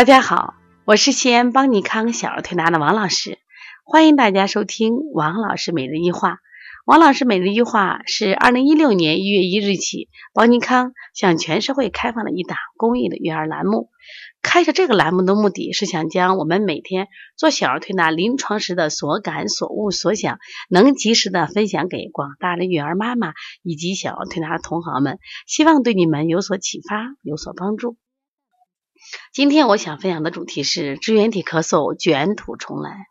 大家好，我是西安邦尼康小儿推拿的王老师，欢迎大家收听王老师每日一话。王老师每日一话是二零一六年一月一日起，邦尼康向全社会开放的一档公益的育儿栏目。开设这个栏目的目的是想将我们每天做小儿推拿临床时的所感、所悟、所想，能及时的分享给广大的育儿妈妈以及小儿推拿的同行们，希望对你们有所启发，有所帮助。今天我想分享的主题是支原体咳嗽卷土重来。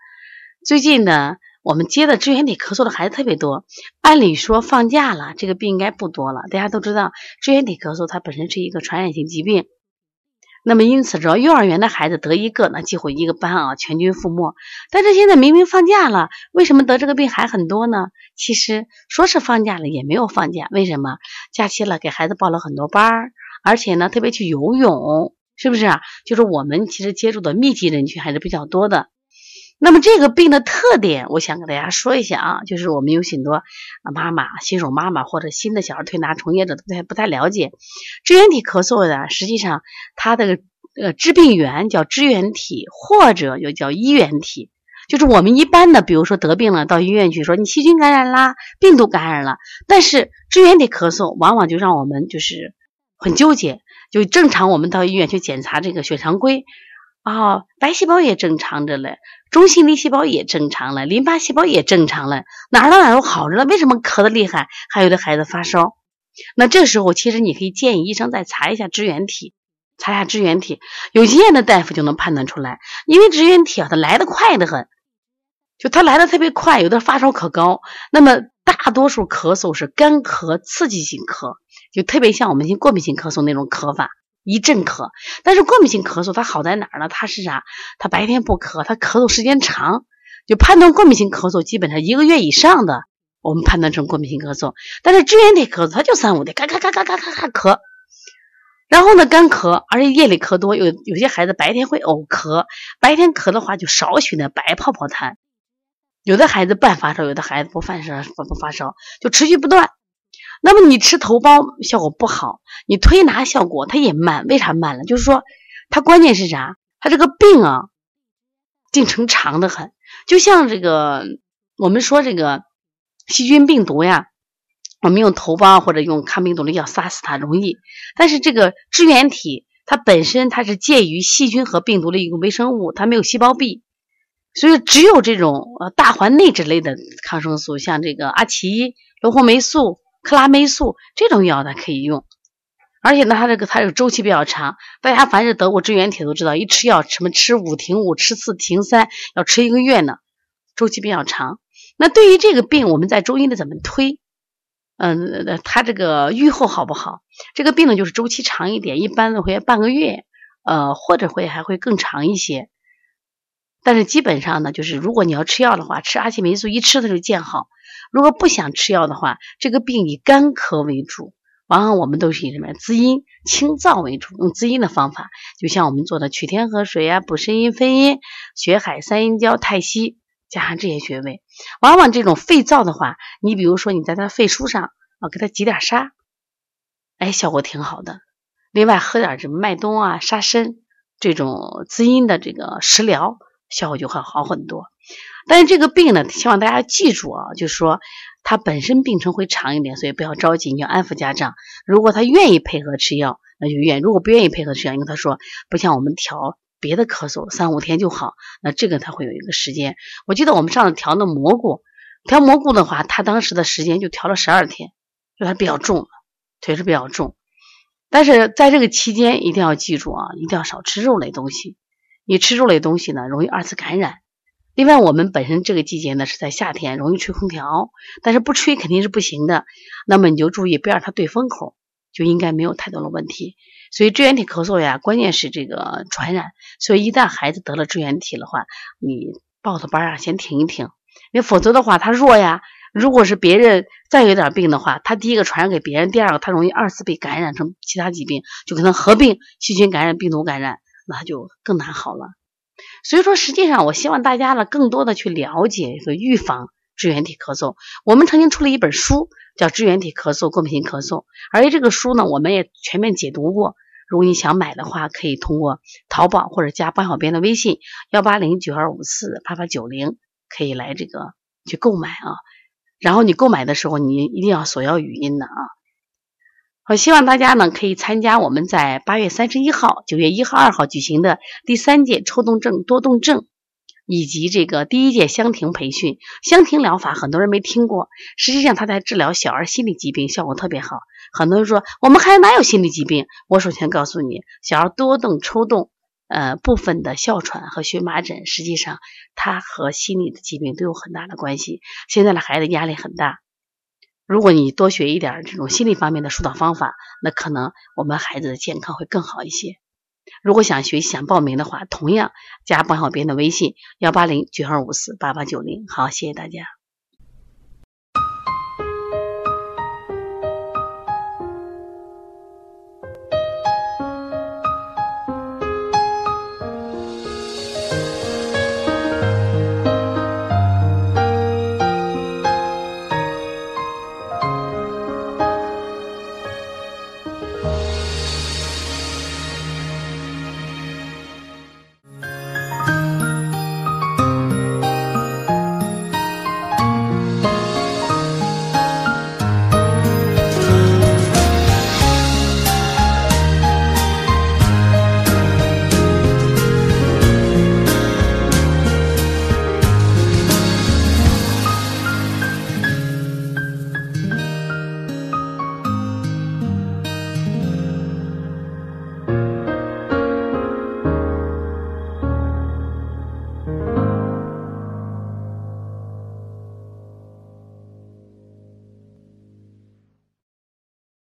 最近呢，我们接的支原体咳嗽的孩子特别多。按理说放假了，这个病应该不多了。大家都知道，支原体咳嗽它本身是一个传染性疾病。那么因此，只要幼儿园的孩子得一个，那几乎一个班啊全军覆没。但是现在明明放假了，为什么得这个病还很多呢？其实说是放假了，也没有放假。为什么？假期了，给孩子报了很多班儿，而且呢，特别去游泳。是不是啊？就是我们其实接触的密集人群还是比较多的。那么这个病的特点，我想给大家说一下啊，就是我们有很多妈妈、新手妈妈或者新的小儿推拿从业者不太不太了解，支原体咳嗽的，实际上它的呃致病源叫支原体，或者又叫衣原体。就是我们一般的，比如说得病了，到医院去说你细菌感染啦，病毒感染了，但是支原体咳嗽往往就让我们就是很纠结。就正常，我们到医院去检查这个血常规，啊，白细胞也正常着嘞，中性粒细胞也正常了，淋巴细胞也正常了，哪儿到哪哪都好着了，为什么咳得厉害？还有的孩子发烧，那这时候其实你可以建议医生再查一下支原体，查一下支原体，有经验的大夫就能判断出来，因为支原体啊，它来的快得很，就它来的特别快，有的发烧可高，那么大多数咳嗽是干咳、刺激性咳。就特别像我们些过敏性咳嗽那种咳法，一阵咳。但是过敏性咳嗽它好在哪儿呢？它是啥？它白天不咳，它咳嗽时间长。就判断过敏性咳嗽，基本上一个月以上的，我们判断成过敏性咳嗽。但是支原体咳嗽，它就三五天，咔咔咔咔咔咔咔咳。然后呢，干咳，而且夜里咳多，有有些孩子白天会呕咳，白天咳的话就少许的白泡泡痰。有的孩子半发烧，有的孩子不发烧不不发烧，就持续不断。那么你吃头孢效果不好，你推拿效果它也慢，为啥慢了？就是说它关键是啥？它这个病啊进程长得很，就像这个我们说这个细菌病毒呀，我们用头孢或者用抗病毒的药杀死它容易，但是这个支原体它本身它是介于细菌和病毒的一个微生物，它没有细胞壁，所以只有这种呃大环内酯类的抗生素，像这个阿奇、罗红霉素。克拉霉素这种药它可以用，而且呢，它这个它这个周期比较长。大家凡是得过支原体都知道，一吃药什么吃五停五，吃四停三，要吃一个月呢，周期比较长。那对于这个病，我们在中医的怎么推？嗯，它这个愈后好不好？这个病呢，就是周期长一点，一般的会半个月，呃，或者会还会更长一些。但是基本上呢，就是如果你要吃药的话，吃阿奇霉素一吃它就见好。如果不想吃药的话，这个病以干咳为主，往往我们都是以什么滋阴清燥为主，用滋阴的方法，就像我们做的取天河水啊，补肾阴分阴，血海三阴交太溪，加上这些穴位，往往这种肺燥的话，你比如说你在他肺腧上啊，给他挤点沙，哎，效果挺好的。另外喝点什么麦冬啊、沙参这种滋阴的这个食疗，效果就会好很多。但是这个病呢，希望大家记住啊，就是说它本身病程会长一点，所以不要着急，你要安抚家长。如果他愿意配合吃药，那就愿；如果不愿意配合吃药，因为他说不像我们调别的咳嗽三五天就好，那这个他会有一个时间。我记得我们上次调那蘑菇，调蘑菇的话，他当时的时间就调了十二天，就他比较重，腿是比较重。但是在这个期间一定要记住啊，一定要少吃肉类东西。你吃肉类东西呢，容易二次感染。另外，我们本身这个季节呢是在夏天，容易吹空调，但是不吹肯定是不行的。那么你就注意别让它对风口，就应该没有太多的问题。所以支原体咳嗽呀，关键是这个传染。所以一旦孩子得了支原体的话，你报的班啊先停一停，因为否则的话他弱呀。如果是别人再有点病的话，他第一个传染给别人，第二个他容易二次被感染成其他疾病，就可能合并细菌感染、病毒感染，那就更难好了。所以说，实际上我希望大家呢，更多的去了解和预防支原体咳嗽。我们曾经出了一本书，叫《支原体咳嗽过敏性咳嗽》，而且这个书呢，我们也全面解读过。如果你想买的话，可以通过淘宝或者加帮小编的微信幺八零九二五四八八九零，可以来这个去购买啊。然后你购买的时候，你一定要索要语音的啊。我希望大家呢可以参加我们在八月三十一号、九月一号、二号举行的第三届抽动症多动症。以及这个第一届香婷培训，香婷疗法很多人没听过，实际上它在治疗小儿心理疾病效果特别好。很多人说我们孩子哪有心理疾病？我首先告诉你，小儿多动、抽动，呃，部分的哮喘和荨麻疹，实际上它和心理的疾病都有很大的关系。现在的孩子压力很大，如果你多学一点这种心理方面的疏导方法，那可能我们孩子的健康会更好一些。如果想学、想报名的话，同样加帮小编的微信幺八零九二五四八八九零。好，谢谢大家。